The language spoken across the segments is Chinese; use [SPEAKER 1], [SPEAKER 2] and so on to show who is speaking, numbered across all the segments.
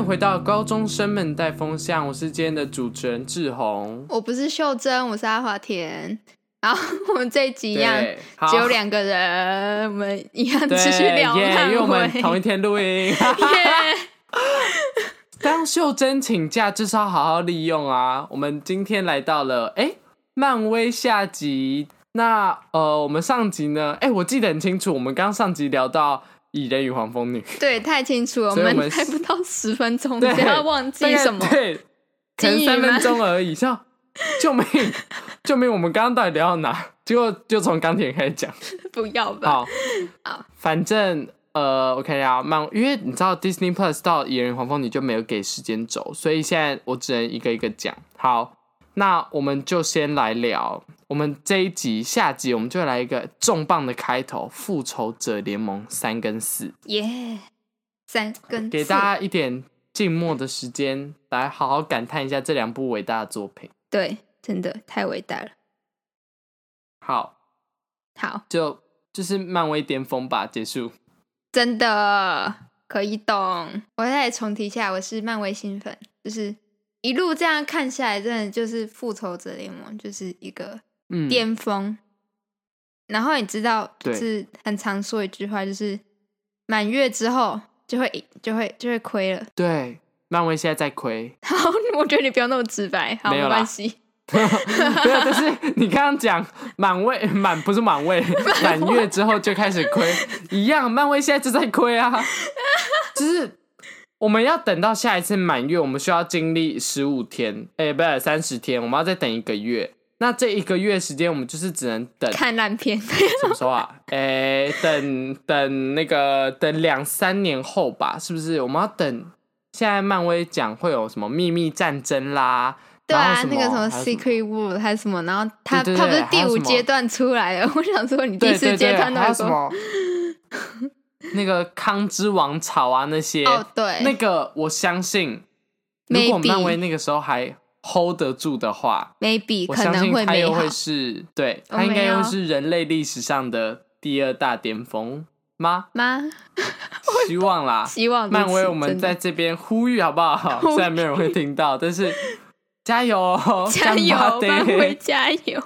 [SPEAKER 1] 迎回到高中生们带风向，我是今天的主持人志宏。
[SPEAKER 2] 我不是秀珍，我是阿华田。然后我们这一集一样只有两个人，我们一样继续聊天，yeah,
[SPEAKER 1] 因为我们同一天录音。当秀珍请假，至少好好利用啊！我们今天来到了哎，漫威下集。那呃，我们上集呢？哎，我记得很清楚，我们刚上集聊到。蚁人与黄蜂女，
[SPEAKER 2] 对，太清楚了，我们，还不到十分钟，不要忘记什么？
[SPEAKER 1] 对，可能三分钟而已。像救命，救命！我们刚刚到底聊到哪？结果就从钢铁开始讲，
[SPEAKER 2] 不要吧？
[SPEAKER 1] 好，好，反正呃，我看一下，漫，因为你知道 Disney Plus 到蚁人与黄蜂女就没有给时间轴，所以现在我只能一个一个讲。好。那我们就先来聊，我们这一集下集，我们就来一个重磅的开头，《复仇者联盟》三跟四，
[SPEAKER 2] 耶，三跟四，
[SPEAKER 1] 给大家一点静默的时间，来好好感叹一下这两部伟大的作品。
[SPEAKER 2] 对，真的太伟大了。
[SPEAKER 1] 好，
[SPEAKER 2] 好，
[SPEAKER 1] 就就是漫威巅峰吧，结束。
[SPEAKER 2] 真的可以懂。我再重提一下，我是漫威新粉，就是。一路这样看下来，真的就是复仇者联盟就是一个巅峰。嗯、然后你知道，就是很常说一句话，就是满月之后就会就会就会亏了。
[SPEAKER 1] 对，漫威现在在亏。
[SPEAKER 2] 好，我觉得你不要那么直白，好，没有关系。
[SPEAKER 1] 对，但是你刚刚讲满位满不是满位，满月之后就开始亏，一样，漫威现在就在亏啊，就是。我们要等到下一次满月，我们需要经历十五天，哎、欸，不是三十天，我们要再等一个月。那这一个月时间，我们就是只能等
[SPEAKER 2] 看烂片。
[SPEAKER 1] 怎么说啊？哎、欸，等等那个等两三年后吧，是不是？我们要等。现在漫威讲会有什么秘密战争啦？
[SPEAKER 2] 对啊，那个什么 Secret War 还是什么？然后他他不是第五阶段出来了？我想说，你第四阶段那什么？
[SPEAKER 1] 那个康之王朝啊，那些
[SPEAKER 2] 哦，对，
[SPEAKER 1] 那个我相信，如果漫威那个时候还 hold 得住的话
[SPEAKER 2] ，maybe
[SPEAKER 1] 我相信他又会是，对，他应该又是人类历史上的第二大巅峰吗？吗？希望啦，
[SPEAKER 2] 希望
[SPEAKER 1] 漫威，我们在这边呼吁好不好？虽然没有人会听到，但是加油，
[SPEAKER 2] 加油，漫威加油！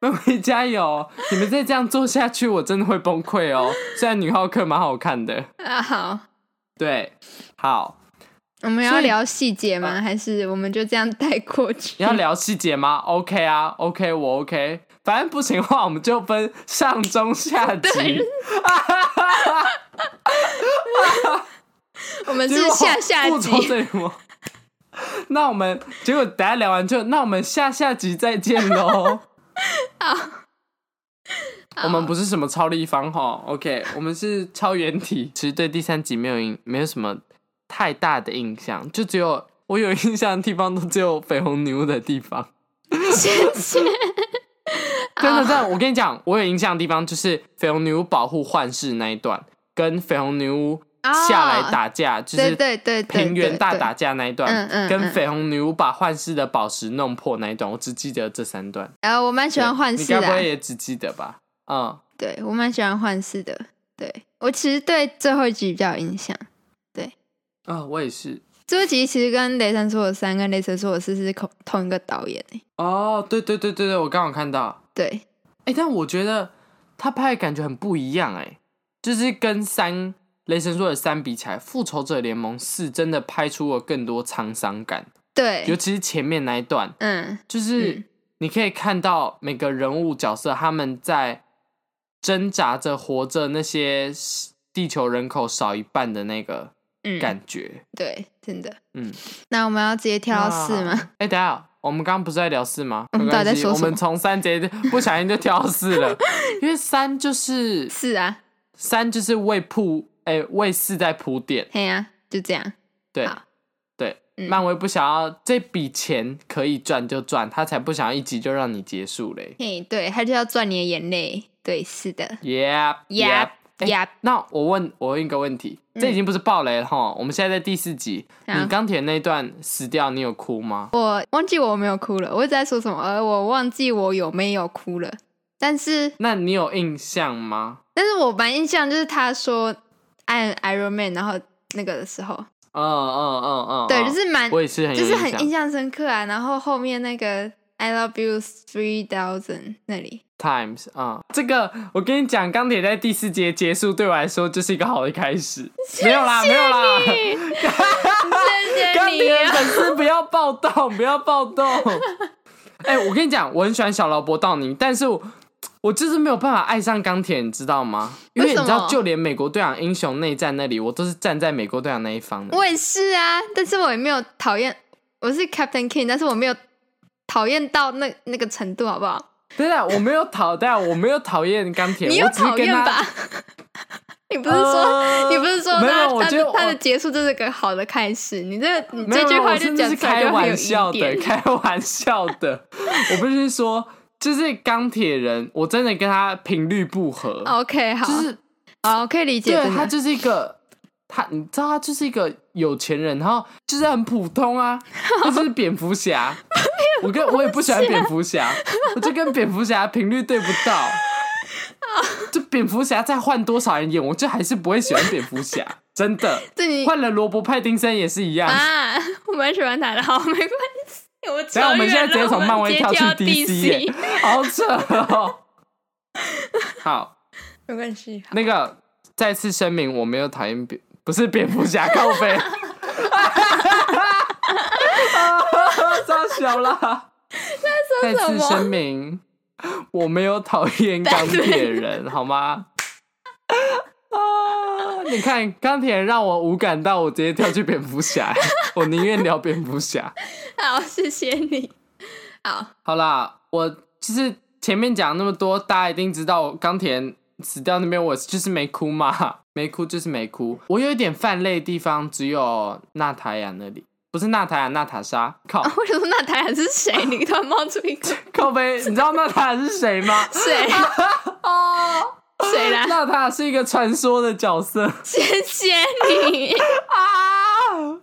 [SPEAKER 1] 漫威加油！你们再这样做下去，我真的会崩溃哦。虽然女浩克蛮好看的
[SPEAKER 2] 啊，好，
[SPEAKER 1] 对，好，
[SPEAKER 2] 我们要聊细节吗？还是我们就这样带过去？
[SPEAKER 1] 你要聊细节吗？OK 啊，OK，我 OK。反正不行的话，我们就分上中下集。
[SPEAKER 2] 我们是下下集。
[SPEAKER 1] 那我们结果等下聊完就，那我们下下集再见喽。好，我们不是什么超立方哈，OK，我们是超圆体。其实对第三集没有影，没有什么太大的印象，就只有我有印象的地方，都只有绯红女巫的地方。谢谢。真的，真的，我跟你讲，我有印象的地方就是绯红女巫保护幻视那一段，跟绯红女巫。下来打架，就是对对平原大打架那一段，跟绯红女巫把幻视的宝石弄破那一段，我只记得这三段。
[SPEAKER 2] 然后我蛮喜欢幻视的，
[SPEAKER 1] 你该不会也只记得吧？嗯，
[SPEAKER 2] 对，我蛮喜欢幻视的。对，我其实对最后一集比较有印象。对，
[SPEAKER 1] 啊，我也是。
[SPEAKER 2] 最后一集其实跟雷神索尔三跟雷神索尔四是同同一个导演。
[SPEAKER 1] 哦，对对对对对，我刚好看到。
[SPEAKER 2] 对，
[SPEAKER 1] 哎，但我觉得他拍的感觉很不一样，哎，就是跟三。雷神说的三比起来，复仇者联盟四真的拍出了更多沧桑感。
[SPEAKER 2] 对，
[SPEAKER 1] 尤其是前面那一段，嗯，就是你可以看到每个人物角色他们在挣扎着活着，那些地球人口少一半的那个感觉。
[SPEAKER 2] 嗯、对，真的。嗯，那我们要直接跳到四吗？
[SPEAKER 1] 哎、欸，等下，我们刚刚不是在聊四吗？
[SPEAKER 2] 我们到底在说什么？
[SPEAKER 1] 我们从三直接不小心就跳到四了，因为三就是
[SPEAKER 2] 四啊，
[SPEAKER 1] 三就是为铺。哎，为四在铺垫，
[SPEAKER 2] 对呀，就这样。
[SPEAKER 1] 对，对，漫威不想要这笔钱可以赚就赚，他才不想要一集就让你结束嘞。
[SPEAKER 2] 嘿，对，他就要赚你的眼泪。对，是的。
[SPEAKER 1] 那我问，我问一个问题，这已经不是暴雷了哈。我们现在在第四集，你钢铁那段死掉，你有哭吗？
[SPEAKER 2] 我忘记我没有哭了，我一直在说什么？而，我忘记我有没有哭了。但是，
[SPEAKER 1] 那你有印象吗？
[SPEAKER 2] 但是我蛮印象，就是他说。按 Iron Man，然后那个的时候，
[SPEAKER 1] 嗯嗯嗯嗯，
[SPEAKER 2] 对，就是蛮，
[SPEAKER 1] 我也是很，
[SPEAKER 2] 就是很印象深刻啊。然后后面那个 I love you three thousand 那里
[SPEAKER 1] times 啊、嗯，这个我跟你讲，钢铁在第四节结束，对我来说就是一个好的开始。谢谢没有啦，没有啦，谢
[SPEAKER 2] 谢你、啊，钢铁
[SPEAKER 1] 粉丝不要暴动，不要暴动。哎、欸，我跟你讲，我很喜欢小劳勃道尼，但是我。我就是没有办法爱上钢铁，你知道吗？因为你知道，就连美国队长英雄内战那里，我都是站在美国队长那一方的。
[SPEAKER 2] 我也是啊，但是我也没有讨厌，我是 Captain King，但是我没有讨厌到那那个程度，好不好？
[SPEAKER 1] 对啊，我没有讨，对啊，我没有讨厌钢铁，
[SPEAKER 2] 你有讨厌吧？你不是说、呃、你不是说他没有？我觉得他的结束就是个好的开始。你这你这句话就讲
[SPEAKER 1] 是开玩笑的，开玩笑的。我不是说。就是钢铁人，我真的跟他频率不合。
[SPEAKER 2] OK，好，
[SPEAKER 1] 就是
[SPEAKER 2] 好，可以理解。
[SPEAKER 1] 对，他就是一个，他你知道，他就是一个有钱人，然后就是很普通啊，他就是蝙蝠侠。我跟我也不喜欢蝙蝠侠，我就跟蝙蝠侠频率对不到。就蝙蝠侠再换多少人演，我就还是不会喜欢蝙蝠侠，真的。对换了罗伯·派丁森也是一样
[SPEAKER 2] 啊，我蛮喜欢他的，好，没关系。
[SPEAKER 1] 等下，我们现在直接从漫威跳去 DC，好扯哦。好，
[SPEAKER 2] 没关系。
[SPEAKER 1] 那个再次声明，我没有讨厌蝙，不是蝙蝠侠靠北。太小了。再次声明，我没有讨厌钢铁人，好吗？啊！你看钢铁人让我无感到，我直接跳去蝙蝠侠，我宁愿聊蝙蝠侠。
[SPEAKER 2] 好，谢谢你。好，
[SPEAKER 1] 好啦，我就是前面讲那么多，大家一定知道钢铁人死掉那边，我就是没哭嘛，没哭就是没哭。我有一点泛泪的地方，只有娜塔亚那里，不是娜塔雅，娜塔莎。靠，啊、
[SPEAKER 2] 为什么娜塔雅是谁？你突然冒出一个
[SPEAKER 1] 靠背，你知道娜塔雅是谁吗？
[SPEAKER 2] 谁？哦。谁啦？
[SPEAKER 1] 娜塔是一个传说的角色。
[SPEAKER 2] 谢谢你啊！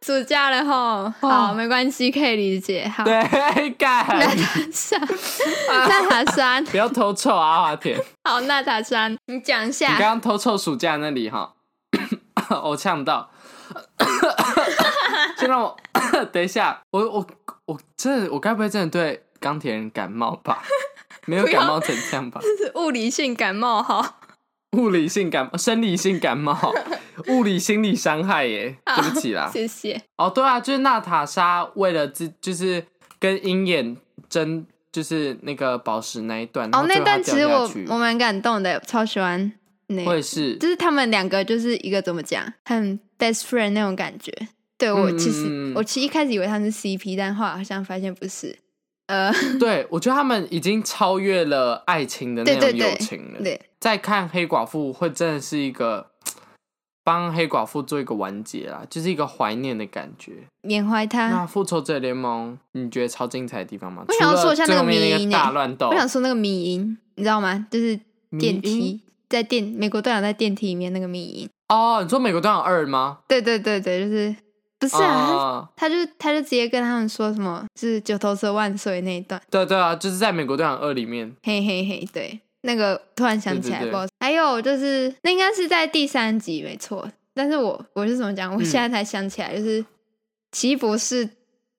[SPEAKER 2] 暑假了齁，好，没关系，可以理解。好，
[SPEAKER 1] 对，干。
[SPEAKER 2] 娜塔莎，娜塔莎，
[SPEAKER 1] 不要偷臭啊，华田。
[SPEAKER 2] 好，娜塔莎，你讲一下。
[SPEAKER 1] 你刚刚偷臭暑假那里哈，我呛到。先让我 等一下，我我我真的，我该不会真的对钢铁人感冒吧？没有感冒成这样吧？
[SPEAKER 2] 这是物理性感冒哈。
[SPEAKER 1] 物理性感冒，生理性感冒，物理心理伤害耶。对不起啦，
[SPEAKER 2] 谢谢。
[SPEAKER 1] 哦，对啊，就是娜塔莎为了自，就是跟鹰眼争，就是那个宝石那一段。
[SPEAKER 2] 哦，那段其实我我蛮感动的，超喜欢那。
[SPEAKER 1] 我也是，
[SPEAKER 2] 就是他们两个就是一个怎么讲，很 best friend 那种感觉。对我其实、嗯、我其实一开始以为他们是 CP，但后来好像发现不是。呃，
[SPEAKER 1] 对，我觉得他们已经超越了爱情的那种友情了。
[SPEAKER 2] 对，对，对，
[SPEAKER 1] 再看黑寡妇，会真的是一个 帮黑寡妇做一个完结啦，就是一个怀念的感觉，
[SPEAKER 2] 缅怀他。
[SPEAKER 1] 那复仇者联盟，你觉得超精彩的地方吗？
[SPEAKER 2] 我想要说一下那个迷因，
[SPEAKER 1] 大乱斗。
[SPEAKER 2] 我想说那个迷因，你知道吗？就是电梯在电美国队长在电梯里面那个密音。
[SPEAKER 1] 哦，你说美国队长二吗？
[SPEAKER 2] 对对对对，就是。不是啊，他就他就直接跟他们说什么，就是九头蛇万岁那一段。
[SPEAKER 1] 对对啊，就是在《美国队长二》里面。
[SPEAKER 2] 嘿嘿嘿，对，那个突然想起来，不好意思。还有就是，那应该是在第三集没错。但是我我是怎么讲？我现在才想起来，就是奇异博士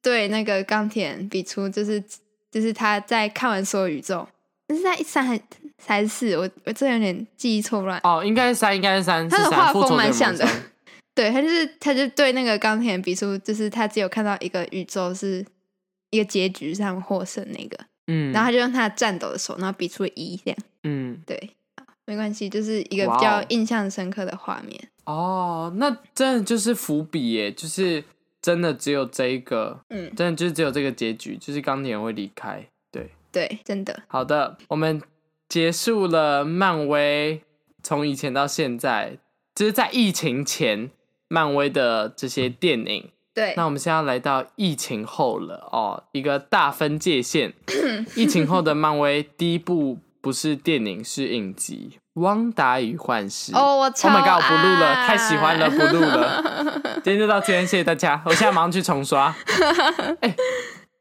[SPEAKER 2] 对那个钢铁人比出，就是就是他在看完所有宇宙，那是在三还还是四？我我这有点记忆错乱。
[SPEAKER 1] 哦，应该是三，应该是三。
[SPEAKER 2] 他的画风蛮像的。对，他就是，他就对那个钢铁人比出，就是他只有看到一个宇宙是一个结局，是他们获胜那个，嗯，然后他就用他的颤抖的手，然后比出了一这样，嗯，对，没关系，就是一个比较印象深刻的画面。
[SPEAKER 1] 哦，那真的就是伏笔耶，就是真的只有这一个，嗯，真的就是只有这个结局，就是钢铁人会离开，对，
[SPEAKER 2] 对，真的。
[SPEAKER 1] 好的，我们结束了漫威从以前到现在，就是在疫情前。漫威的这些电影，
[SPEAKER 2] 对，
[SPEAKER 1] 那我们现在要来到疫情后了哦，一个大分界线。疫情后的漫威第一部不是电影，是影集《汪达与幻视》。
[SPEAKER 2] 哦，我超
[SPEAKER 1] ！Oh my god，我不录了，太喜欢了，不录了。今天就到这边，谢谢大家。我现在马上去重刷。哎、欸，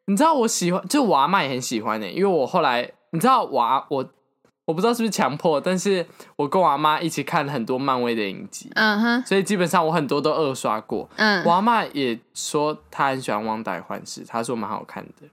[SPEAKER 1] 你知道我喜欢，就我阿妈也很喜欢的，因为我后来，你知道我我。我我不知道是不是强迫，但是我跟我阿妈一起看了很多漫威的影集，
[SPEAKER 2] 嗯哼，
[SPEAKER 1] 所以基本上我很多都二刷过。
[SPEAKER 2] 嗯，
[SPEAKER 1] 我阿妈也说她很喜欢《旺达与幻视》，她说蛮好看的。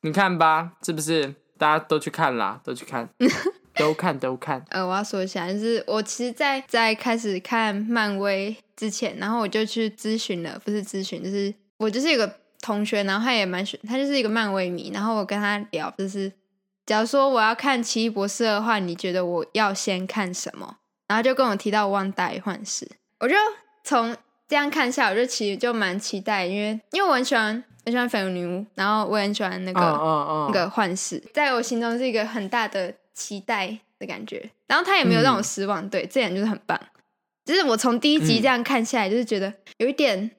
[SPEAKER 1] 你看吧，是不是？大家都去看啦，都去看，都看都看。
[SPEAKER 2] 呃，我要说一下，就是我其实在，在在开始看漫威之前，然后我就去咨询了，不是咨询，就是我就是有个同学，然后他也蛮喜，他就是一个漫威迷，然后我跟他聊，就是假如说我要看奇异博士的话，你觉得我要先看什么？然后就跟我提到《旺达与幻视》，我就从这样看下，我就其实就蛮期待，因为因为我很喜欢。很喜欢绯红女巫，然后我也很喜欢那个、oh, oh, oh. 那个幻视，在我心中是一个很大的期待的感觉。然后他也没有让我失望，嗯、对，这点就是很棒。就是我从第一集这样看下来，就是觉得有一点，嗯、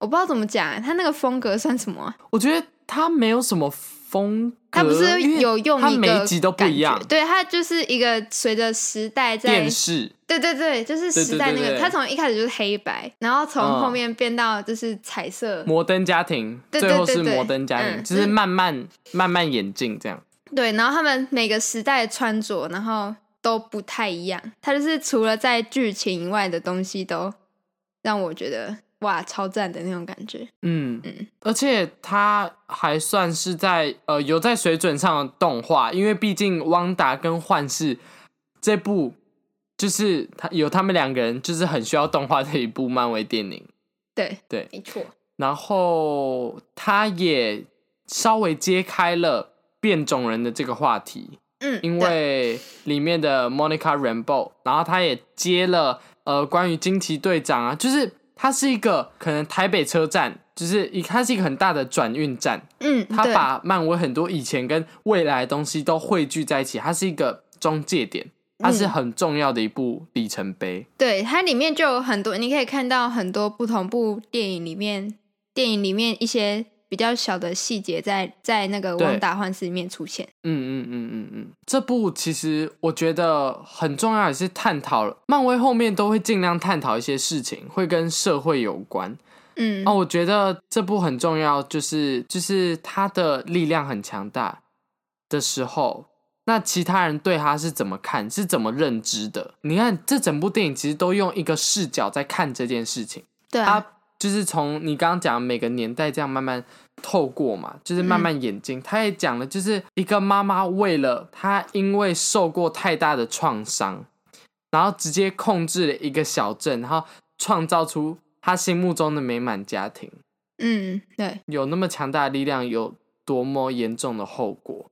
[SPEAKER 2] 我不知道怎么讲，他那个风格算什么、啊？
[SPEAKER 1] 我觉得他没有什么风格，
[SPEAKER 2] 他不是有用一个，他
[SPEAKER 1] 每一集都不一样。
[SPEAKER 2] 对，它就是一个随着时代在
[SPEAKER 1] 电视。
[SPEAKER 2] 对对对，就是时代那个，它从一开始就是黑白，然后从后面变到就是彩色。
[SPEAKER 1] 摩登家庭，最后是摩登家庭，就是慢慢慢慢演进这样。
[SPEAKER 2] 对，然后他们每个时代的穿着，然后都不太一样。它就是除了在剧情以外的东西，都让我觉得哇，超赞的那种感觉。嗯嗯，
[SPEAKER 1] 而且他还算是在呃有在水准上的动画，因为毕竟汪达跟幻视这部。就是他有他们两个人，就是很需要动画的一部漫威电影。
[SPEAKER 2] 对
[SPEAKER 1] 对，
[SPEAKER 2] 没错。
[SPEAKER 1] 然后他也稍微揭开了变种人的这个话题。
[SPEAKER 2] 嗯，
[SPEAKER 1] 因为里面的 Monica Rambeau，然后他也接了呃关于惊奇队长啊，就是他是一个可能台北车站，就是一它是一个很大的转运站。
[SPEAKER 2] 嗯，
[SPEAKER 1] 它把漫威很多以前跟未来的东西都汇聚在一起，它是一个中介点。它是很重要的一部里程碑。嗯，
[SPEAKER 2] 对，它里面就有很多，你可以看到很多不同部电影里面，电影里面一些比较小的细节，在在那个《旺达幻视》里面出现。
[SPEAKER 1] 嗯嗯嗯嗯嗯，这部其实我觉得很重要，也是探讨了漫威后面都会尽量探讨一些事情，会跟社会有关。
[SPEAKER 2] 嗯，
[SPEAKER 1] 哦，我觉得这部很重要，就是就是他的力量很强大的时候。那其他人对他是怎么看，是怎么认知的？你看，这整部电影其实都用一个视角在看这件事情。
[SPEAKER 2] 对啊，
[SPEAKER 1] 他就是从你刚刚讲每个年代这样慢慢透过嘛，就是慢慢演进。嗯、他也讲了，就是一个妈妈为了她因为受过太大的创伤，然后直接控制了一个小镇，然后创造出她心目中的美满家庭。
[SPEAKER 2] 嗯，对，
[SPEAKER 1] 有那么强大的力量，有多么严重的后果。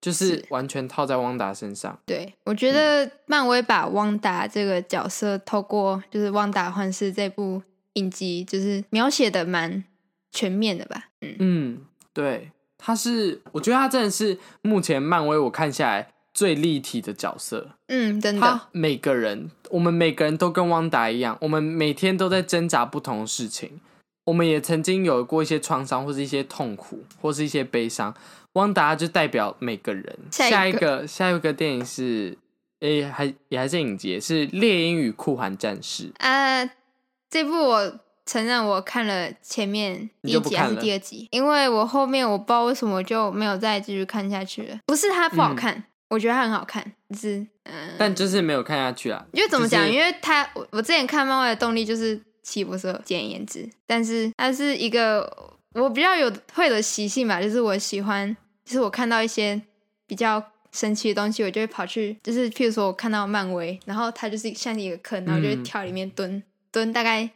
[SPEAKER 1] 就是完全套在汪达身上。
[SPEAKER 2] 对，我觉得漫威把汪达这个角色透过就是《汪达幻视》这部影集，就是描写的蛮全面的吧。嗯
[SPEAKER 1] 嗯，对，他是，我觉得他真的是目前漫威我看下来最立体的角色。
[SPEAKER 2] 嗯，真的，
[SPEAKER 1] 每个人，我们每个人都跟汪达一样，我们每天都在挣扎不同的事情，我们也曾经有过一些创伤，或是一些痛苦，或是一些悲伤。汪达就代表每个人。下一个下一个电影是，诶、欸，还也还是影集，是《猎鹰与酷寒战士》
[SPEAKER 2] 啊。这部我承认我看了前面第一集还是第二集，因为我后面我不知道为什么就没有再继续看下去了。不是它不好看，嗯、我觉得它很好看，就是嗯，
[SPEAKER 1] 但就是没有看下去啊。
[SPEAKER 2] 因为怎么讲？
[SPEAKER 1] 就是、
[SPEAKER 2] 因为它我我之前看漫威的动力就是奇异博士简言颜值，但是它是一个我比较有会的习性吧，就是我喜欢。就是我看到一些比较神奇的东西，我就会跑去，就是譬如说我看到漫威，然后它就是像一个坑，然后我就会跳里面蹲、嗯、蹲，大概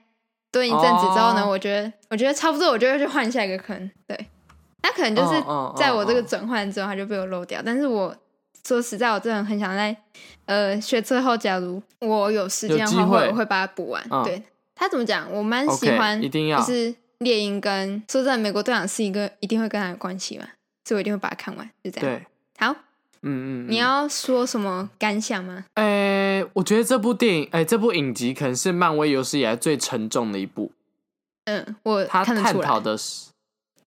[SPEAKER 2] 蹲一阵子之后呢，哦、我觉得我觉得差不多，我就会去换下一个坑。对，那可能就是在我这个转换之后，它就被我漏掉。但是我说实在，我真的很想在呃学车后，假如我有时间的话，会我会把它补完。嗯、对，他怎么讲？我蛮喜欢，okay,
[SPEAKER 1] 一定要
[SPEAKER 2] 就是猎鹰跟说真的，美国队长是一个一定会跟他有关系嘛。所以我一定会把它看完，就这样。
[SPEAKER 1] 对，
[SPEAKER 2] 好，
[SPEAKER 1] 嗯，嗯嗯，
[SPEAKER 2] 你要说什么感想吗？
[SPEAKER 1] 诶、欸，我觉得这部电影，哎、欸，这部影集可能是漫威有史以来最沉重的一部。
[SPEAKER 2] 嗯，我
[SPEAKER 1] 他探讨的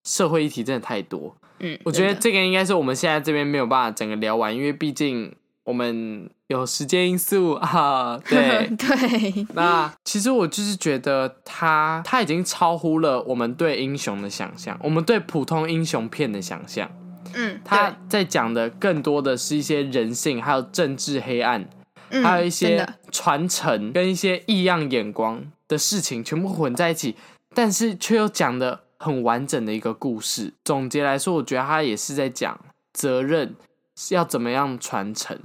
[SPEAKER 1] 社会议题真的太多。
[SPEAKER 2] 嗯，
[SPEAKER 1] 我觉得这个应该是我们现在这边没有办法整个聊完，因为毕竟我们有时间因素 啊。对
[SPEAKER 2] 对。
[SPEAKER 1] 那其实我就是觉得他他已经超乎了我们对英雄的想象，我们对普通英雄片的想象。
[SPEAKER 2] 嗯，
[SPEAKER 1] 他在讲的更多的是一些人性，还有政治黑暗，嗯、还有一些传承跟一些异样眼光的事情，全部混在一起，但是却又讲的很完整的一个故事。总结来说，我觉得他也是在讲责任是要怎么样传承。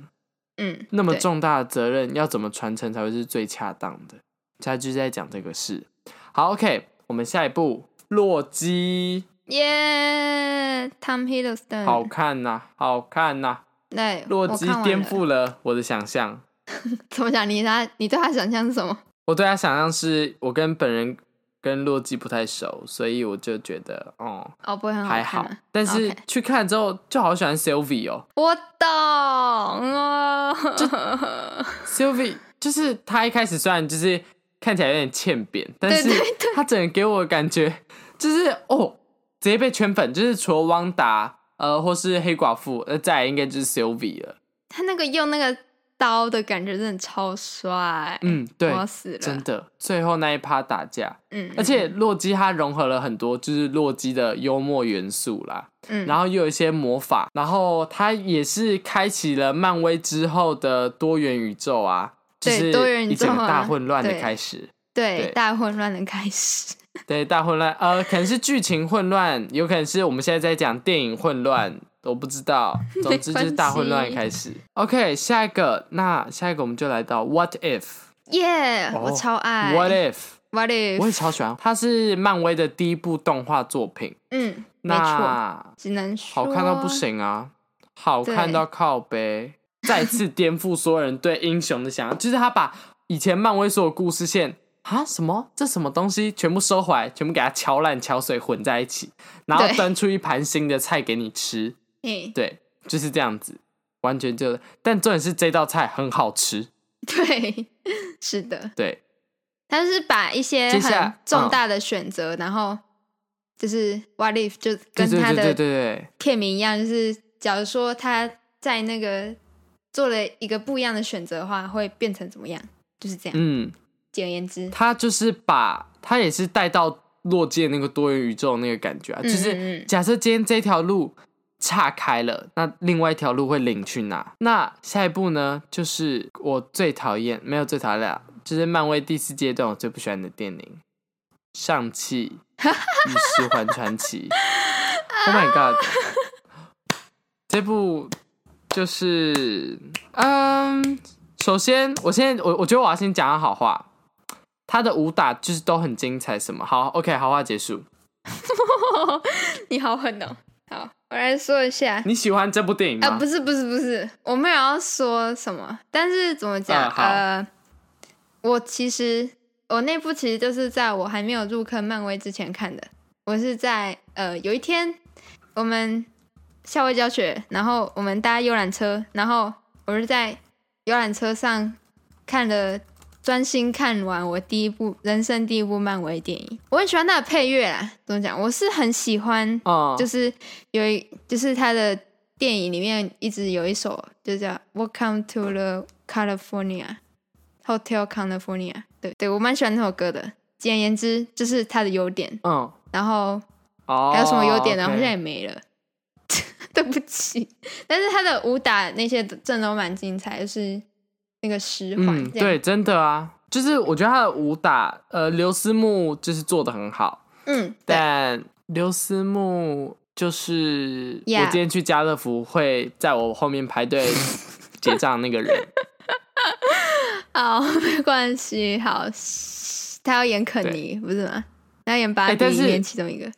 [SPEAKER 2] 嗯，
[SPEAKER 1] 那么重大的责任要怎么传承才会是最恰当的？他就是在讲这个事。好，OK，我们下一步《洛基》。
[SPEAKER 2] 耶，Tom Hiddleston，
[SPEAKER 1] 好看呐，好看呐。
[SPEAKER 2] 对，
[SPEAKER 1] 洛基颠覆了我的想象。
[SPEAKER 2] 怎么讲？你他，你对他想象是什么？
[SPEAKER 1] 我对他想象是我跟本人。跟洛基不太熟，所以我就觉得，哦，
[SPEAKER 2] 哦，不会很好
[SPEAKER 1] 还好。但是去看之后，就好喜欢 Sylvie 哦。
[SPEAKER 2] 我懂啊，
[SPEAKER 1] Sylvie 就是他一开始虽然就是看起来有点欠扁，但是他整个给我的感觉就是哦，直接被圈粉，就是除了汪达，呃，或是黑寡妇，呃，再来应该就是 Sylvie 了。
[SPEAKER 2] 他那个用那个。刀的感觉真的超帅，
[SPEAKER 1] 嗯，对，
[SPEAKER 2] 我死了，
[SPEAKER 1] 真的。最后那一趴打架，
[SPEAKER 2] 嗯，
[SPEAKER 1] 而且洛基他融合了很多，就是洛基的幽默元素啦，
[SPEAKER 2] 嗯，
[SPEAKER 1] 然后又有一些魔法，然后他也是开启了漫威之后的多元宇宙啊，
[SPEAKER 2] 对，多元宇宙，
[SPEAKER 1] 大混乱的开始，
[SPEAKER 2] 对，大混乱的开始，
[SPEAKER 1] 对，大混乱，呃，可能是剧情混乱，有可能是我们现在在讲电影混乱。我不知道，总之就是大混乱开始。OK，下一个，那下一个我们就来到 What If？
[SPEAKER 2] 耶，yeah, oh, 我超爱
[SPEAKER 1] What If？What
[SPEAKER 2] If？
[SPEAKER 1] 我也超喜欢，它是漫威的第一部动画作品。
[SPEAKER 2] 嗯，
[SPEAKER 1] 那，
[SPEAKER 2] 只能说
[SPEAKER 1] 好看到不行啊，好看到靠北，再次颠覆所有人对英雄的想象。就是他把以前漫威所有故事线啊什么这什么东西全部收回来，全部给它敲烂敲碎混在一起，然后端出一盘新的菜给你吃。对，就是这样子，完全就，但重点是这道菜很好吃。
[SPEAKER 2] 对，是的，
[SPEAKER 1] 对，
[SPEAKER 2] 他是把一些很重大的选择，嗯、然后就是 What if 就跟他的片名一样，就是假如说他在那个做了一个不一样的选择的话，会变成怎么样？就是这样。嗯，简而言之，
[SPEAKER 1] 他就是把他也是带到洛基的那个多元宇宙那个感觉啊，嗯、就是假设今天这条路。岔开了，那另外一条路会领去哪？那下一步呢？就是我最讨厌，没有最讨厌，就是漫威第四阶段我最不喜欢的电影《上气与十环传奇》。Oh my god！这部就是，嗯，首先，我现在，我我觉得我要先讲下好话，他的武打就是都很精彩。什么？好，OK，好话结束。
[SPEAKER 2] 你好狠哦！好。我来说一下，
[SPEAKER 1] 你喜欢这部电影吗？
[SPEAKER 2] 啊、呃，不是不是不是，我没有要说什么，但是怎么讲？呃，呃，我其实我那部其实就是在我还没有入坑漫威之前看的。我是在呃有一天我们校外教学，然后我们搭游览车，然后我是在游览车上看了。专心看完我第一部人生第一部漫威电影，我很喜欢他的配乐啦。怎么讲？我是很喜欢，就是有一就是他的电影里面一直有一首，就叫《Welcome to the California Hotel California》。对对，我蛮喜欢那首歌的。简而言之，就是他的优点。嗯，然后还有什么优点呢？好像也没了。对不起，但是他的武打那些真的都蛮精彩，就是。那个十环，嗯，
[SPEAKER 1] 对，真的啊，就是我觉得他的武打，呃，刘思慕就是做的很好，
[SPEAKER 2] 嗯，
[SPEAKER 1] 但刘思慕就是我今天去家乐福会在我后面排队 结账那个人，
[SPEAKER 2] 好，没关系，好，他要演肯尼不是吗？他要演芭比里面其中一个，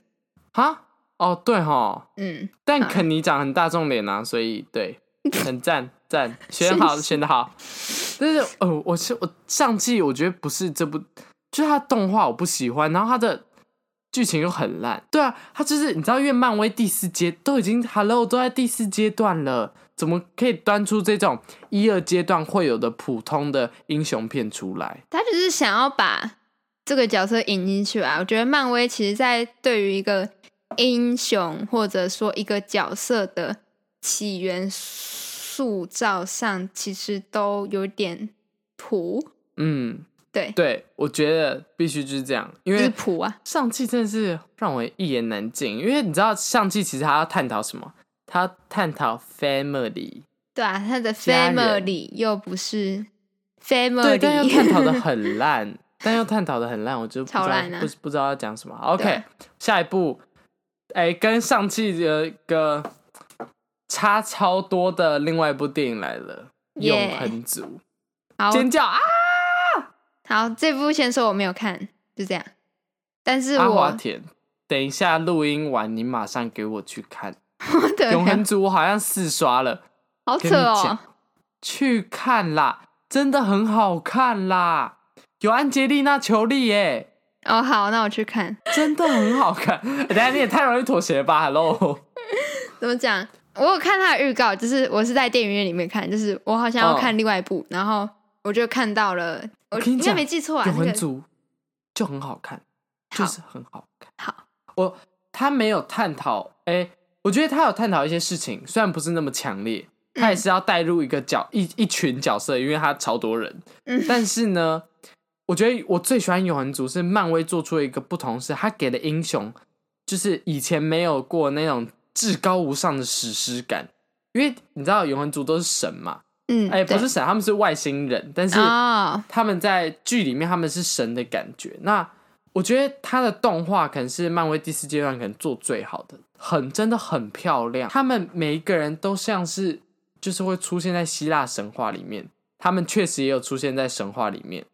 [SPEAKER 1] 哈，哦，对哈，
[SPEAKER 2] 嗯，
[SPEAKER 1] 但肯尼长很大众脸啊，所以对，很赞。赞，选好，选的好。但是，呃，我是我上季我觉得不是这部，就是它动画我不喜欢，然后它的剧情又很烂。对啊，它就是你知道，因为漫威第四阶都已经 Hello 都在第四阶段了，怎么可以端出这种一二阶段会有的普通的英雄片出来？
[SPEAKER 2] 他只是想要把这个角色引进去啊。我觉得漫威其实在对于一个英雄或者说一个角色的起源。塑造上其实都有点普，
[SPEAKER 1] 嗯，
[SPEAKER 2] 对。
[SPEAKER 1] 对，我觉得必须就是这样，因为
[SPEAKER 2] 普啊，
[SPEAKER 1] 上汽真的是让我一言难尽，因为你知道上汽其实他要探讨什么？他探讨 family，
[SPEAKER 2] 对啊，他的 family 又不是 family，
[SPEAKER 1] 对，但又探讨的很烂，但又探讨的很烂，我就不知道
[SPEAKER 2] 超烂啊。
[SPEAKER 1] 不不知道要讲什么。OK，下一步，哎，跟上汽的一个差超多的另外一部电影来了，《永恒族》，尖叫啊！
[SPEAKER 2] 好，这部先说我没有看，就这样。但是我
[SPEAKER 1] 田，等一下录音完，你马上给我去看。《永恒族》我好像四刷了，
[SPEAKER 2] 好扯哦！
[SPEAKER 1] 去看啦，真的很好看啦，有安吉丽娜·裘莉耶。
[SPEAKER 2] 哦，好，那我去看，
[SPEAKER 1] 真的很好看。等下你也太容易妥协吧？Hello，
[SPEAKER 2] 怎么讲？我有看他的预告，就是我是在电影院里面看，就是我好像要看另外一部，哦、然后我就看到了。我应该没记错啊，《
[SPEAKER 1] 永恒族》就很好看。就是很好看。
[SPEAKER 2] 好，
[SPEAKER 1] 我他没有探讨，哎、欸，我觉得他有探讨一些事情，虽然不是那么强烈，他也是要带入一个角、嗯、一一群角色，因为他超多人。嗯，但是呢，我觉得我最喜欢永恒族是漫威做出了一个不同，是他给的英雄就是以前没有过那种至高无上的史诗感，因为你知道永恒族都是神嘛，嗯，哎、欸，不是神，他们是外星人，但是他们在剧里面他们是神的感觉，那。我觉得他的动画可能是漫威第四阶段可能做最好的，很真的很漂亮。他们每一个人都像是就是会出现在希腊神话里面，他们确实也有出现在神话里面。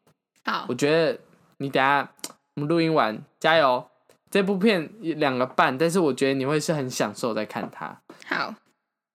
[SPEAKER 2] 好，
[SPEAKER 1] 我觉得你等下我们录音完加油。这部片两个半，但是我觉得你会是很享受在看它。
[SPEAKER 2] 好，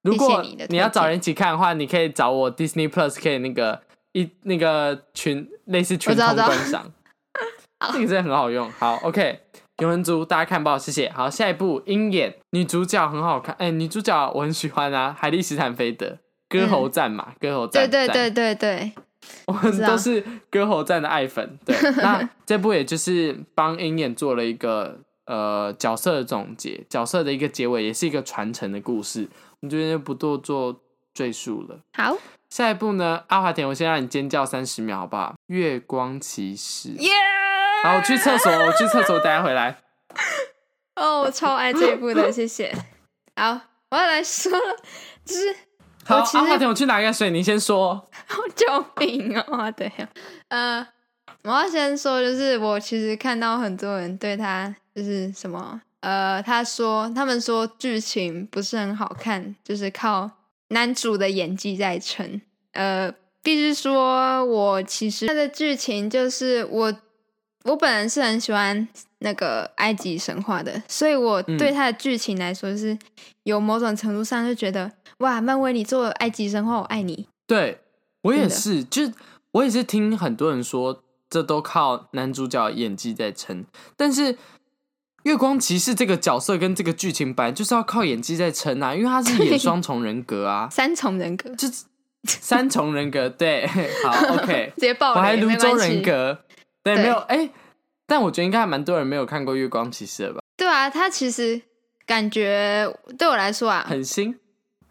[SPEAKER 1] 如果你要找人一起看的话，你可以找我 Disney Plus，可以那个一那个群类似群通观赏。这个真的很好用。好，OK，永恒族大家看报，谢谢。好，下一部《鹰眼》，女主角很好看，哎、欸，女主角我很喜欢啊，海莉·斯坦菲德，歌喉赞嘛，嗯、歌喉赞。
[SPEAKER 2] 对对对对对，
[SPEAKER 1] 我们都是歌喉赞的爱粉。对，那这部也就是帮鹰眼做了一个呃角色的总结，角色的一个结尾，也是一个传承的故事。我们这边就不多做赘述了。
[SPEAKER 2] 好，
[SPEAKER 1] 下一步呢，阿华田，我先让你尖叫三十秒，好不好？月光骑士。耶、yeah!！好，我去厕所，我去厕所，等下回来。
[SPEAKER 2] 哦，我超爱这一部的，谢谢。好，我要来说了，就是
[SPEAKER 1] 好，阿华田，我去拿一个水，你先说。
[SPEAKER 2] 救命哦！对呀，呃，我要先说，就是我其实看到很多人对他就是什么，呃，他说他们说剧情不是很好看，就是靠男主的演技在撑。呃，必须说，我其实他的剧情就是我。我本人是很喜欢那个埃及神话的，所以我对他的剧情来说是有某种程度上就觉得，嗯、哇，漫威你做埃及神话，我爱你。
[SPEAKER 1] 对，我也是，就我也是听很多人说，这都靠男主角演技在撑。但是月光骑士这个角色跟这个剧情本来就是要靠演技在撑啊，因为他是演双重人格啊，
[SPEAKER 2] 三重人格，
[SPEAKER 1] 就三重人格。对，好，OK，
[SPEAKER 2] 直接爆雷，
[SPEAKER 1] 我还泸州人格。对，没有哎、欸，但我觉得应该还蛮多人没有看过《月光骑士》的吧？
[SPEAKER 2] 对啊，他其实感觉对我来说啊，
[SPEAKER 1] 很新。
[SPEAKER 2] 《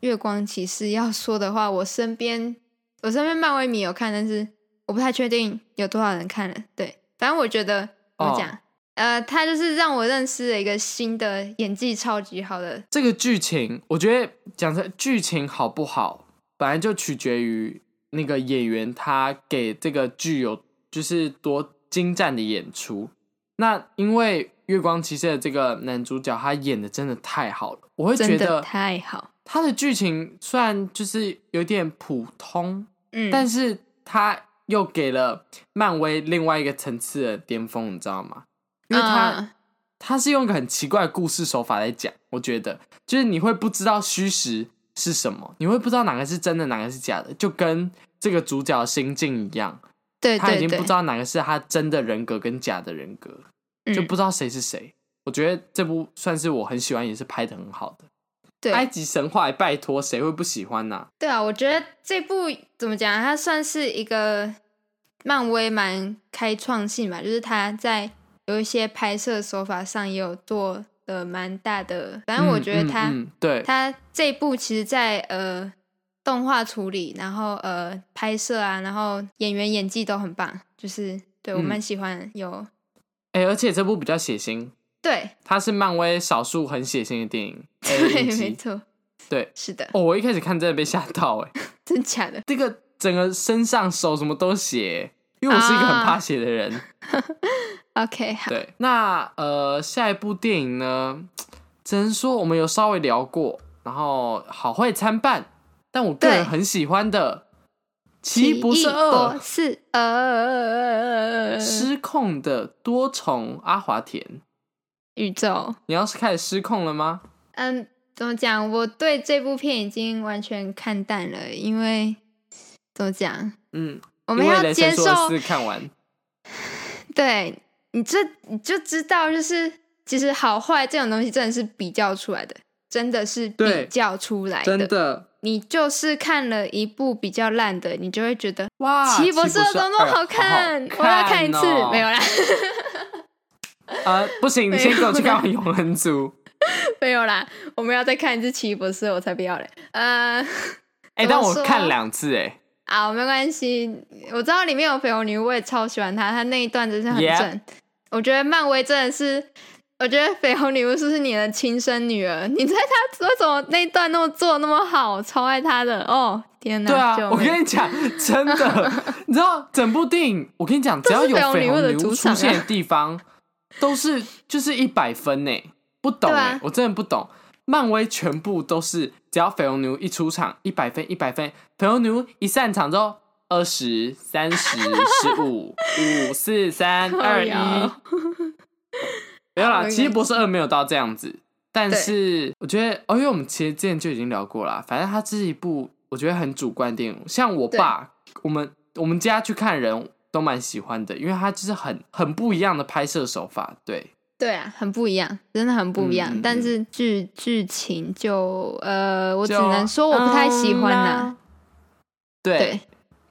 [SPEAKER 2] 月光骑士》要说的话，我身边我身边漫威迷有看，但是我不太确定有多少人看了。对，反正我觉得怎么讲、哦，呃，他就是让我认识了一个新的演技超级好的。
[SPEAKER 1] 这个剧情，我觉得讲的剧情好不好，本来就取决于那个演员他给这个剧有就是多。精湛的演出，那因为《月光骑士》的这个男主角他演的真的太好了，我会觉得
[SPEAKER 2] 太好。
[SPEAKER 1] 他的剧情虽然就是有点普通，嗯，但是他又给了漫威另外一个层次的巅峰，你知道吗？因为他、嗯、他是用一个很奇怪的故事手法来讲，我觉得就是你会不知道虚实是什么，你会不知道哪个是真的，哪个是假的，就跟这个主角心境一
[SPEAKER 2] 样。对，
[SPEAKER 1] 他已经不知道哪个是他真的人格跟假的人格，嗯、就不知道谁是谁。我觉得这部算是我很喜欢，也是拍的很好的。
[SPEAKER 2] 对，
[SPEAKER 1] 埃及神话，拜托，谁会不喜欢呢、啊？
[SPEAKER 2] 对啊，我觉得这部怎么讲，它算是一个漫威蛮开创性吧，就是他在有一些拍摄手法上也有做的蛮大的。反正我觉得他，嗯嗯嗯、对他这一部其实在，在呃。动画处理，然后呃拍摄啊，然后演员演技都很棒，就是对我蛮喜欢有。
[SPEAKER 1] 哎、嗯欸，而且这部比较血腥，
[SPEAKER 2] 对，
[SPEAKER 1] 它是漫威少数很血腥的电影。
[SPEAKER 2] 对，没错。
[SPEAKER 1] 对，
[SPEAKER 2] 是的。
[SPEAKER 1] 哦，我一开始看真的被吓到，哎，
[SPEAKER 2] 真假的？
[SPEAKER 1] 这个整个身上手什么都血，因为我是一个很怕血的人。
[SPEAKER 2] 啊、OK，好。
[SPEAKER 1] 对，那呃，下一部电影呢，只能说我们有稍微聊过，然后好坏参半，但我个人很喜欢的。奇不是二，
[SPEAKER 2] 是呃，
[SPEAKER 1] 失控的多重阿华田
[SPEAKER 2] 宇宙。
[SPEAKER 1] 你要是开始失控了吗？
[SPEAKER 2] 嗯，怎么讲？我对这部片已经完全看淡了，因为怎么讲？
[SPEAKER 1] 嗯，
[SPEAKER 2] 我们要接受
[SPEAKER 1] 看完。
[SPEAKER 2] 对，你这你就知道，就是其实好坏这种东西真的是比较出来的，真的是比较出来的，
[SPEAKER 1] 真的。
[SPEAKER 2] 你就是看了一部比较烂的，你就会觉得
[SPEAKER 1] 哇，
[SPEAKER 2] 奇异博士怎么那么好看？好好看哦、我要看一次，没有啦。
[SPEAKER 1] 呃，不行，你先给我去看《永恒族》。
[SPEAKER 2] 没有啦，我们要再看一次奇异博士，我才不要嘞。呃，
[SPEAKER 1] 哎、欸，但我看两次哎。
[SPEAKER 2] 啊，没关系，我知道里面有绯红女巫，我也超喜欢她，她那一段真是很正。Yeah. 我觉得漫威真的是。我觉得绯红女巫是不是你的亲生女儿？你猜她为什么那一段那么做那么好，超爱她的哦！天哪！
[SPEAKER 1] 对啊，我跟你讲，真的，你知道整部电影，我跟你讲，只要有绯红女巫出现的地方，都是就是一百分呢。不懂哎、啊，我真的不懂。漫威全部都是只要绯红女巫一出场，一百分一百分。绯红女巫一散场之后，二十三十十五五四三二一。没有啦，其实博士二没有到这样子，但是我觉得，哦，因为我们其实之前就已经聊过了，反正它这是一部我觉得很主观电影。像我爸，我们我们家去看人都蛮喜欢的，因为它就是很很不一样的拍摄手法。对，对
[SPEAKER 2] 啊，很不一样，真的很不一样。嗯、但是剧剧情就呃，我只能说我不太喜欢啦、嗯。
[SPEAKER 1] 对。
[SPEAKER 2] 对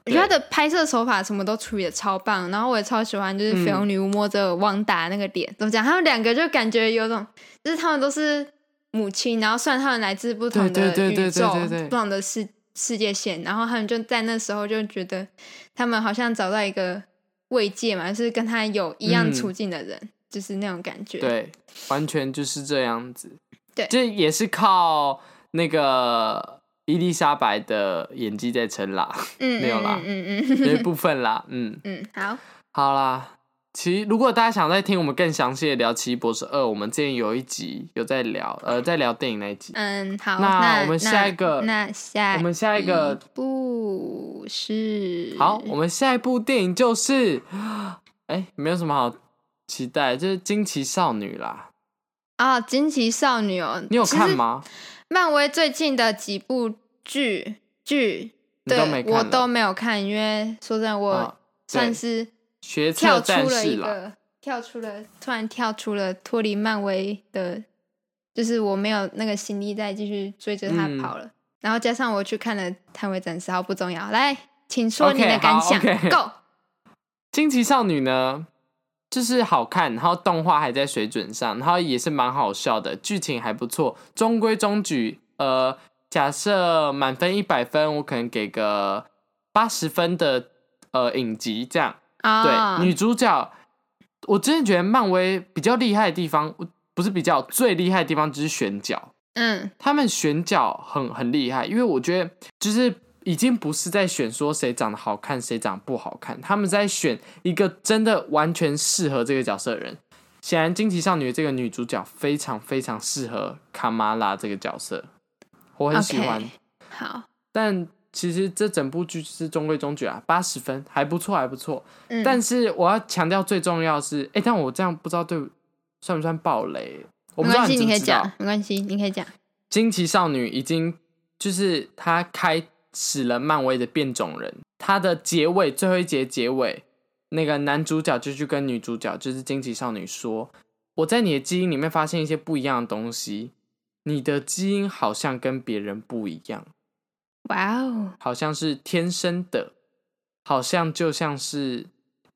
[SPEAKER 2] 我觉得他的拍摄手法什么都处理的超棒，然后我也超喜欢，就是绯红女巫摸着汪达那个脸，怎么讲？他们两个就感觉有种，就是他们都是母亲，然后虽然他们来自不同的宇宙、不同的世世界线，然后他们就在那时候就觉得他们好像找到一个慰藉嘛，就是跟他有一样处境的人，嗯、就是那种感觉。
[SPEAKER 1] 对，完全就是这样子。
[SPEAKER 2] 对，
[SPEAKER 1] 这也是靠那个。伊丽莎白的演技在撑啦，嗯，没有啦，嗯嗯，嗯，有一部分啦，嗯
[SPEAKER 2] 嗯，好，
[SPEAKER 1] 好啦。其实如果大家想再听我们更详细的聊《奇异博士二》，我们之前有一集有在聊，呃，在聊电影那一集。
[SPEAKER 2] 嗯，好。
[SPEAKER 1] 那我们下一个，
[SPEAKER 2] 那，那下
[SPEAKER 1] 我们下一个
[SPEAKER 2] 不是
[SPEAKER 1] 好，我们下一部电影就是，哎，没有什么好期待，就是《惊奇少女》啦。
[SPEAKER 2] 啊，《惊奇少女》哦，
[SPEAKER 1] 你有看吗？
[SPEAKER 2] 漫威最近的几部剧剧，对，我都没有看，因为说真的，我算是跳出了一个，跳出了，突然跳出了脱离漫威的，就是我没有那个心力再继续追着他跑了。嗯、然后加上我去看了《探卫战士》，好不重要。来，请说你的感想。
[SPEAKER 1] Okay,
[SPEAKER 2] Go。
[SPEAKER 1] 惊奇少女呢，就是好看，然后动画还在水准上，然后也是蛮好笑的，剧情还不错，中规中矩。呃，假设满分一百分，我可能给个八十分的呃影集这样。啊，对，女主角，我真的觉得漫威比较厉害的地方，不是比较最厉害的地方，就是选角。嗯，他们选角很很厉害，因为我觉得就是。已经不是在选说谁长得好看，谁长得不好看，他们在选一个真的完全适合这个角色的人。显然，惊奇少女这个女主角非常非常适合卡玛拉这个角色，我很喜欢。
[SPEAKER 2] Okay, 好，
[SPEAKER 1] 但其实这整部剧是中规中矩啊，八十分还不错，还不错。嗯，但是我要强调最重要是，哎，但我这样不知道对算不算暴雷？我不知道你，知道
[SPEAKER 2] 没关系，你可以讲，没关系，你可以讲。
[SPEAKER 1] 惊奇少女已经就是她开。使了漫威的变种人，他的结尾最后一节结尾，那个男主角就去跟女主角，就是惊奇少女说：“我在你的基因里面发现一些不一样的东西，你的基因好像跟别人不一样。”
[SPEAKER 2] 哇哦，
[SPEAKER 1] 好像是天生的，好像就像是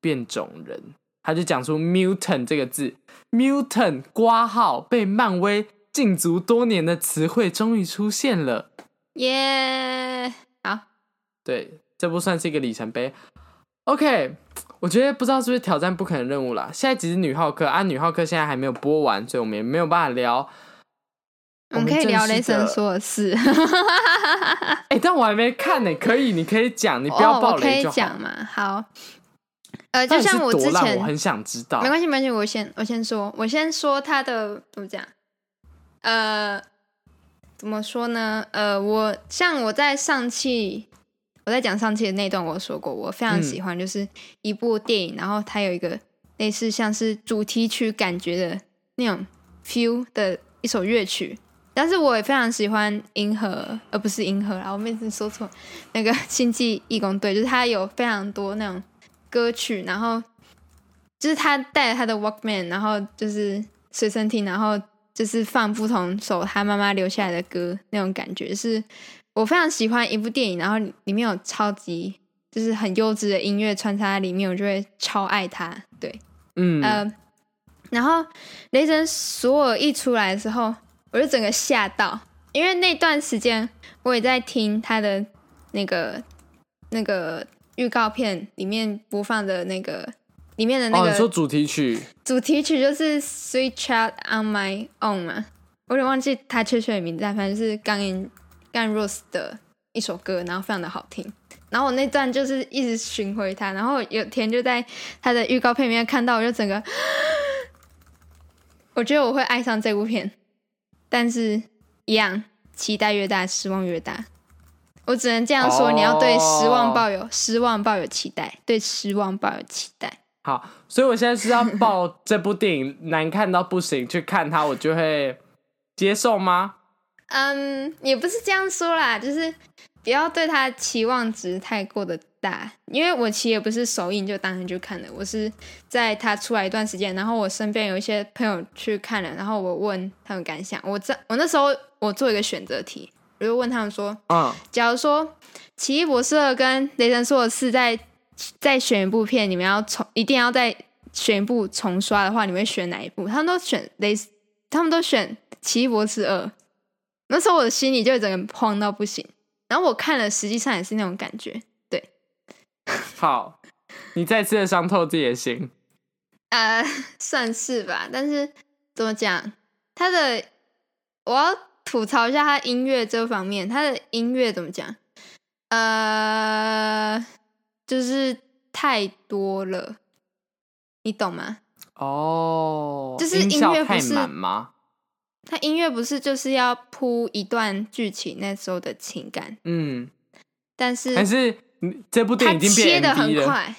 [SPEAKER 1] 变种人。他就讲出 mutant 这个字，mutant 括号被漫威禁足多年的词汇终于出现了，
[SPEAKER 2] 耶、yeah!！
[SPEAKER 1] 对，这部算是一个里程碑。OK，我觉得不知道是不是挑战不可能任务啦。下一集是女浩克啊，女浩克现在还没有播完，所以我们也没有办法聊。
[SPEAKER 2] 我们可以聊雷神说的事。
[SPEAKER 1] 哎、欸，但我还没看呢，可以，你可以讲，你不要爆雷就好。
[SPEAKER 2] 可以讲嘛，好。呃，就像我之前，
[SPEAKER 1] 我很想知道。
[SPEAKER 2] 没关系，没关系，我先我先说，我先说他的怎么讲？呃，怎么说呢？呃，我像我在上期我在讲上期的那段，我说过，我非常喜欢，就是一部电影，嗯、然后它有一个类似像是主题曲感觉的那种 feel 的一首乐曲。但是我也非常喜欢银河，而不是银河啦，我每次说错，那个星际义工队，就是它有非常多那种。歌曲，然后就是他带着他的 Walkman，然后就是随身听，然后就是放不同首他妈妈留下来的歌，那种感觉是我非常喜欢一部电影，然后里面有超级就是很优质的音乐穿插在里面，我就会超爱它。对，嗯呃，然后雷神索尔一出来的时候，我就整个吓到，因为那段时间我也在听他的那个那个。预告片里面播放的那个里面的那个，
[SPEAKER 1] 哦，说主题曲，
[SPEAKER 2] 主题曲就是《Sweet Child on My Own》嘛，我有点忘记他确切的名字，反正就是 Guns N' Roses 的一首歌，然后非常的好听。然后我那段就是一直巡回它，然后有天就在他的预告片里面看到，我就整个，我觉得我会爱上这部片，但是一样，期待越大，失望越大。我只能这样说，你要对失望抱有、oh. 失望抱有期待，对失望抱有期待。
[SPEAKER 1] 好，所以我现在是要抱这部电影难看到不行去看它，我就会接受吗？
[SPEAKER 2] 嗯，um, 也不是这样说啦，就是不要对它期望值太过的大，因为我其实也不是首映就当天就看了，我是在它出来一段时间，然后我身边有一些朋友去看了，然后我问他们感想，我在我那时候我做一个选择题。我就问他们说：“嗯，假如说《奇异博士二》跟《雷神索尔四》再再选一部片，你们要重一定要再选一部重刷的话，你们会选哪一部？”他们都选雷，他们都选《奇异博士二》。那时候我的心里就整个慌到不行。然后我看了，实际上也是那种感觉。对，
[SPEAKER 1] 好，你再次的伤透自己的心。
[SPEAKER 2] 呃，算是吧。但是怎么讲？他的我要。吐槽一下他音乐这方面，他的音乐怎么讲？呃，就是太多了，你懂吗？
[SPEAKER 1] 哦，
[SPEAKER 2] 就是音乐
[SPEAKER 1] 太满吗？
[SPEAKER 2] 他音乐不是就是要铺一段剧情那时候的情感？嗯，但是
[SPEAKER 1] 但是这部电影已经
[SPEAKER 2] 切的很快，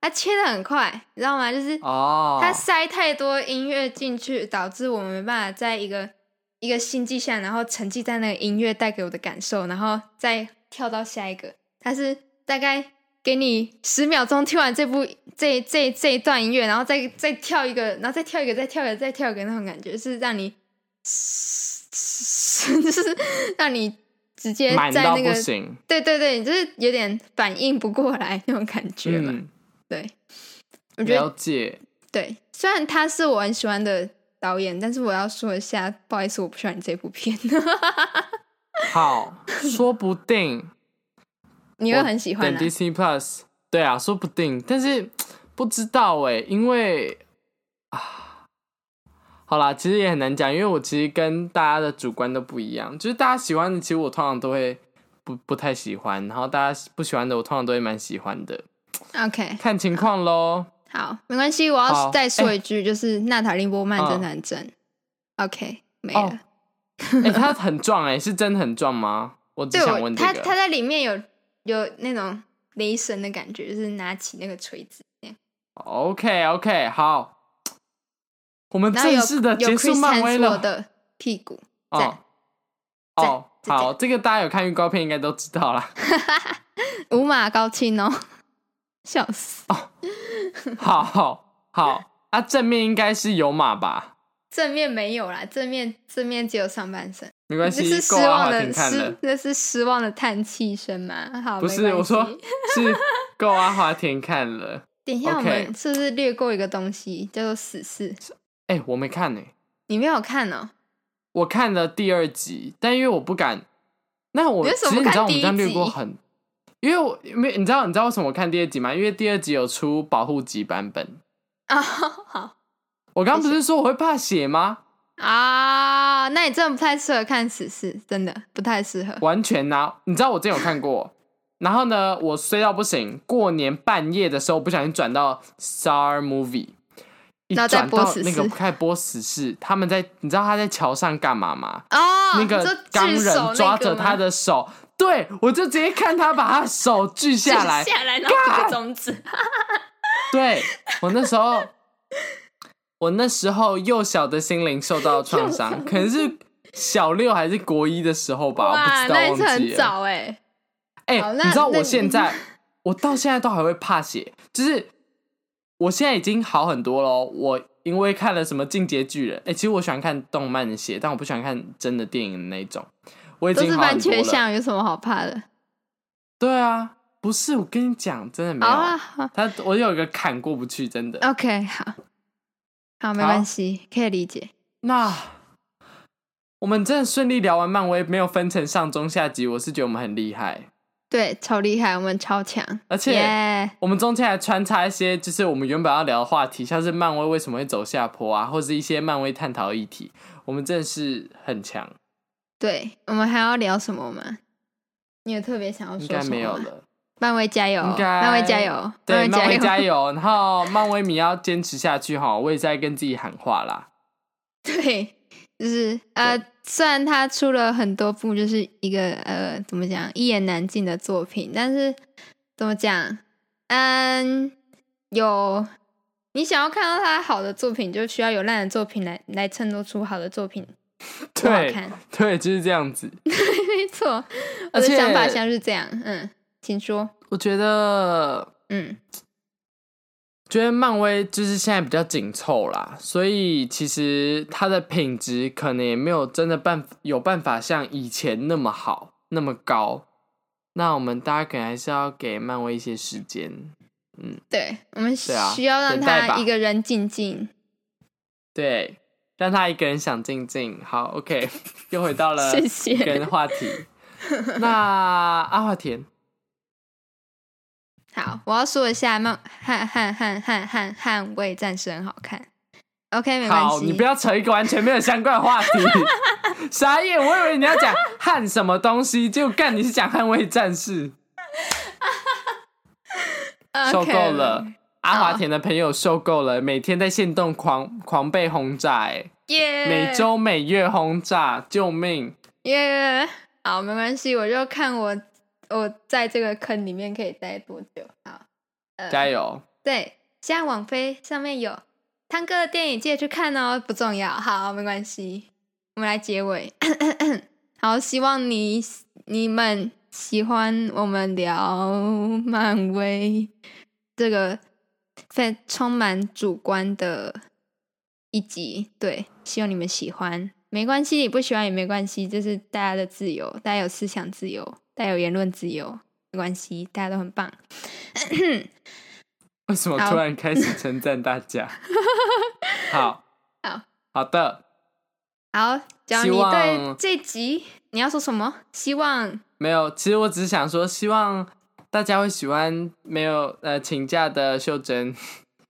[SPEAKER 2] 它切的很快，你知道吗？就是哦，它塞太多音乐进去，导致我们没办法在一个。一个心悸下，然后沉浸在那个音乐带给我的感受，然后再跳到下一个。它是大概给你十秒钟听完这部这这这一段音乐，然后再再跳一个，然后再跳一个，再跳一个，再跳一个那种感觉，是让你，就 是让你直接在那个对对对，就是有点反应不过来那种感觉嘛。嗯、对，我觉得
[SPEAKER 1] 了解。
[SPEAKER 2] 对，虽然他是我很喜欢的。导演，但是我要说一下，不好意思，我不喜欢你这部片。
[SPEAKER 1] 好，说不定
[SPEAKER 2] 你会很喜欢、啊。
[SPEAKER 1] Disney Plus，对啊，说不定，但是不知道哎，因为啊，好啦，其实也很难讲，因为我其实跟大家的主观都不一样，就是大家喜欢的，其实我通常都会不不太喜欢，然后大家不喜欢的，我通常都会蛮喜欢的。
[SPEAKER 2] OK，
[SPEAKER 1] 看情况喽。
[SPEAKER 2] 好，没关系。我要再说一句，就是娜塔莉波曼真的很正。欸、OK，没了。哎、
[SPEAKER 1] 欸，他很壮哎，是真的很壮吗？我只想问这个。
[SPEAKER 2] 他他在里面有有那种雷神的感觉，就是拿起那个锤子。
[SPEAKER 1] OK OK，好，我们正式的结束漫威了。
[SPEAKER 2] 的屁股。
[SPEAKER 1] 哦哦，好，这个大家有看预告片应该都知道了。
[SPEAKER 2] 五马高清哦，笑死哦。
[SPEAKER 1] 好好好，啊，正面应该是有马吧？
[SPEAKER 2] 正面没有啦，正面正面只有上半身。
[SPEAKER 1] 没关系，
[SPEAKER 2] 是失望的失，那是失望的叹气声吗？好，
[SPEAKER 1] 不是，我说 是够阿华田看了。
[SPEAKER 2] 等一下，我们是不是略过一个东西，叫做死侍？
[SPEAKER 1] 哎，我没看呢。
[SPEAKER 2] 你没有看哦？
[SPEAKER 1] 我看了第二集，但因为我不敢。那我其实你知道，我们这样略过很。因为我没你知道你知道为什么我看第二集吗？因为第二集有出保护级版本啊。好，我刚刚不是说我会怕血吗？
[SPEAKER 2] 啊，那你真的不太适合看死侍，真的不太适合。
[SPEAKER 1] 完全呐，你知道我之前有看过，然后呢，我衰到不行，过年半夜的时候不小心转到 Star Movie，一转到那个开始播死侍，他们在，你知道他在桥上干嘛吗？
[SPEAKER 2] 哦，
[SPEAKER 1] 那个钢人抓着他的手，对，我就直接看他把他手锯下来，
[SPEAKER 2] 下来然后举个中指，
[SPEAKER 1] 对我那时候。我那时候幼小的心灵受到创伤，可能是小六还是国一的时候吧，我不知道，
[SPEAKER 2] 那是很早哎。
[SPEAKER 1] 哎、欸，你知道我现在，我到现在都还会怕血，就是我现在已经好很多了。我因为看了什么《进阶巨人》，哎，其实我喜欢看动漫的血，但我不喜欢看真的电影的那种。我已经好了。都是番茄酱，
[SPEAKER 2] 有什么好怕的？
[SPEAKER 1] 对啊，不是我跟你讲，真的没有。啊、他我有一个坎过不去，真的。
[SPEAKER 2] OK，好。好，没关系，可以理解。
[SPEAKER 1] 那我们真的顺利聊完漫威，没有分成上中下集，我是觉得我们很厉害。
[SPEAKER 2] 对，超厉害，我们超强。
[SPEAKER 1] 而且我们中间还穿插一些，就是我们原本要聊的话题，像是漫威为什么会走下坡啊，或是一些漫威探讨议题，我们真的是很强。
[SPEAKER 2] 对，我们还要聊什么吗？你有特别想要说什么吗？
[SPEAKER 1] 应该没有了。
[SPEAKER 2] 漫威加油！漫威加油！
[SPEAKER 1] 对，漫威加油！然后漫威迷要坚持下去哈，我也在跟自己喊话啦。
[SPEAKER 2] 对，就是呃，虽然他出了很多部，就是一个呃，怎么讲，一言难尽的作品，但是怎么讲，嗯，有你想要看到他好的作品，就需要有烂的作品来来衬托出好的作品。
[SPEAKER 1] 对，对，就是这样子。
[SPEAKER 2] 对，没错，我的想法像是这样，嗯。请说。
[SPEAKER 1] 我觉得，嗯，觉得漫威就是现在比较紧凑啦，所以其实它的品质可能也没有真的办有办法像以前那么好那么高。那我们大家可能还是要给漫威一些时间。嗯，
[SPEAKER 2] 对，我们需要让他一个人静静。
[SPEAKER 1] 对，让他一个人想静静。好，OK，又回到了个人话题。那阿华田。
[SPEAKER 2] 好，我要说一下，漫捍捍捍捍捍捍卫战士很好看。OK，没关系。
[SPEAKER 1] 好，你不要扯一个完全没有相关的话题。傻眼，我以为你要讲汉什么东西，结果干你是讲捍卫战士。受够了.阿华田的朋友受够了，每天在线动狂狂被轰炸，哎
[SPEAKER 2] ，yeah.
[SPEAKER 1] 每周每月轰炸，救命！
[SPEAKER 2] 耶、好，没关系，我就看我。我在这个坑里面可以待多久？好，
[SPEAKER 1] 呃、加油！
[SPEAKER 2] 对，现在网飞上面有汤哥的电影，记得去看哦。不重要，好，没关系。我们来结尾。好，希望你你们喜欢我们聊漫威这个非充满主观的一集。对，希望你们喜欢。没关系，你不喜欢也没关系，这是大家的自由，大家有思想自由。带有言论自由，没关系，大家都很棒。
[SPEAKER 1] 为什么突然开始称赞大家？好
[SPEAKER 2] 好
[SPEAKER 1] 好的，
[SPEAKER 2] 好。讲你对这集你要说什么？希望
[SPEAKER 1] 没有，其实我只是想说，希望大家会喜欢没有呃请假的秀珍。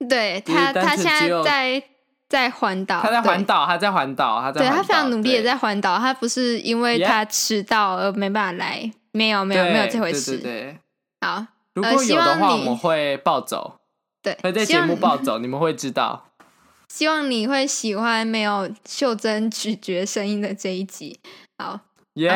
[SPEAKER 2] 对他，他现在在在环岛，
[SPEAKER 1] 他在环岛，他在环岛，他在对
[SPEAKER 2] 他非常努力的在环岛，他不是因为他迟到而没办法来。没有没有没有这回事。
[SPEAKER 1] 对对对，
[SPEAKER 2] 好，
[SPEAKER 1] 如果有的话，我们会暴走。
[SPEAKER 2] 对，
[SPEAKER 1] 会在节目暴走，你们会知道。
[SPEAKER 2] 希望你会喜欢没有袖珍咀嚼声音的这一集。好，
[SPEAKER 1] 耶、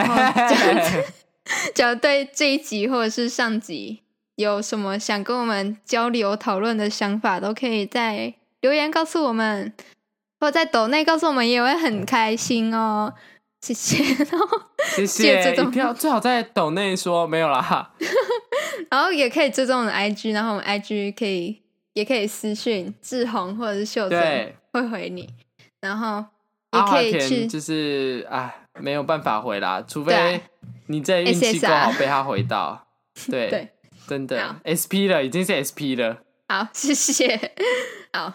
[SPEAKER 2] 如对这一集或者是上集有什么想跟我们交流讨论的想法，都可以在留言告诉我们，或者在抖内告诉我们，也会很开心哦。谢谢，然后
[SPEAKER 1] 谢谢，一定要最好在抖内说没有啦，
[SPEAKER 2] 然后也可以追踪我们的 IG，然后我们 IG 可以也可以私讯志宏或者是秀珍会回你，然后也可以去，
[SPEAKER 1] 就是哎没有办法回啦，除非你这运气够好被他回到，对对，真的。SP 了，已经是 SP 了，
[SPEAKER 2] 好谢谢，好。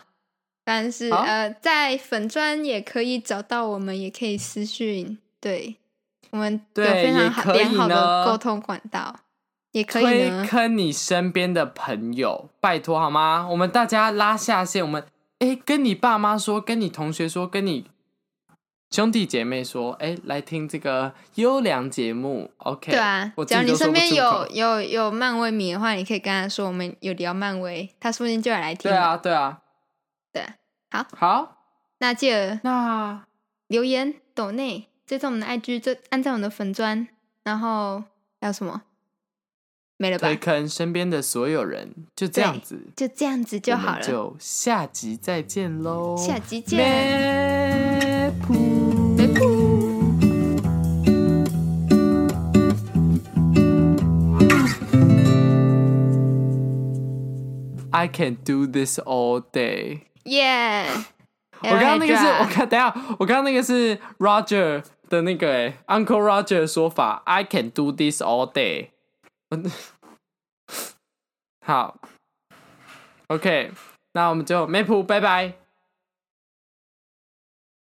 [SPEAKER 2] 但是呃，在粉专也可以找到我们，也可以私讯，对我们有非常好良好的沟通管道，也可以
[SPEAKER 1] 推坑你身边的朋友，拜托好吗？我们大家拉下线，我们哎，跟你爸妈说，跟你同学说，跟你兄弟姐妹说，哎、欸，来听这个优良节目，OK？
[SPEAKER 2] 对啊，只要你身边有有有漫威迷的话，你可以跟他说，我们有聊漫威，他说不定就要来听。
[SPEAKER 1] 对啊，对啊，
[SPEAKER 2] 对，好，
[SPEAKER 1] 好，
[SPEAKER 2] 那记得
[SPEAKER 1] 那
[SPEAKER 2] 留言抖内，追踪我们的 IG，就按照我们的粉砖，然后还有什么？没了吧？
[SPEAKER 1] 推坑身边的所有人，就这样子，
[SPEAKER 2] 就这样子就好了。
[SPEAKER 1] 就下集再见喽！
[SPEAKER 2] 下集
[SPEAKER 1] 见。I can do this all day.
[SPEAKER 2] Yeah。
[SPEAKER 1] 我刚刚那个是我看，等下我刚刚那个是 Roger 的那个哎，Uncle Roger 的说法。I can do this all day. 好，OK，那我们就梅普，拜拜。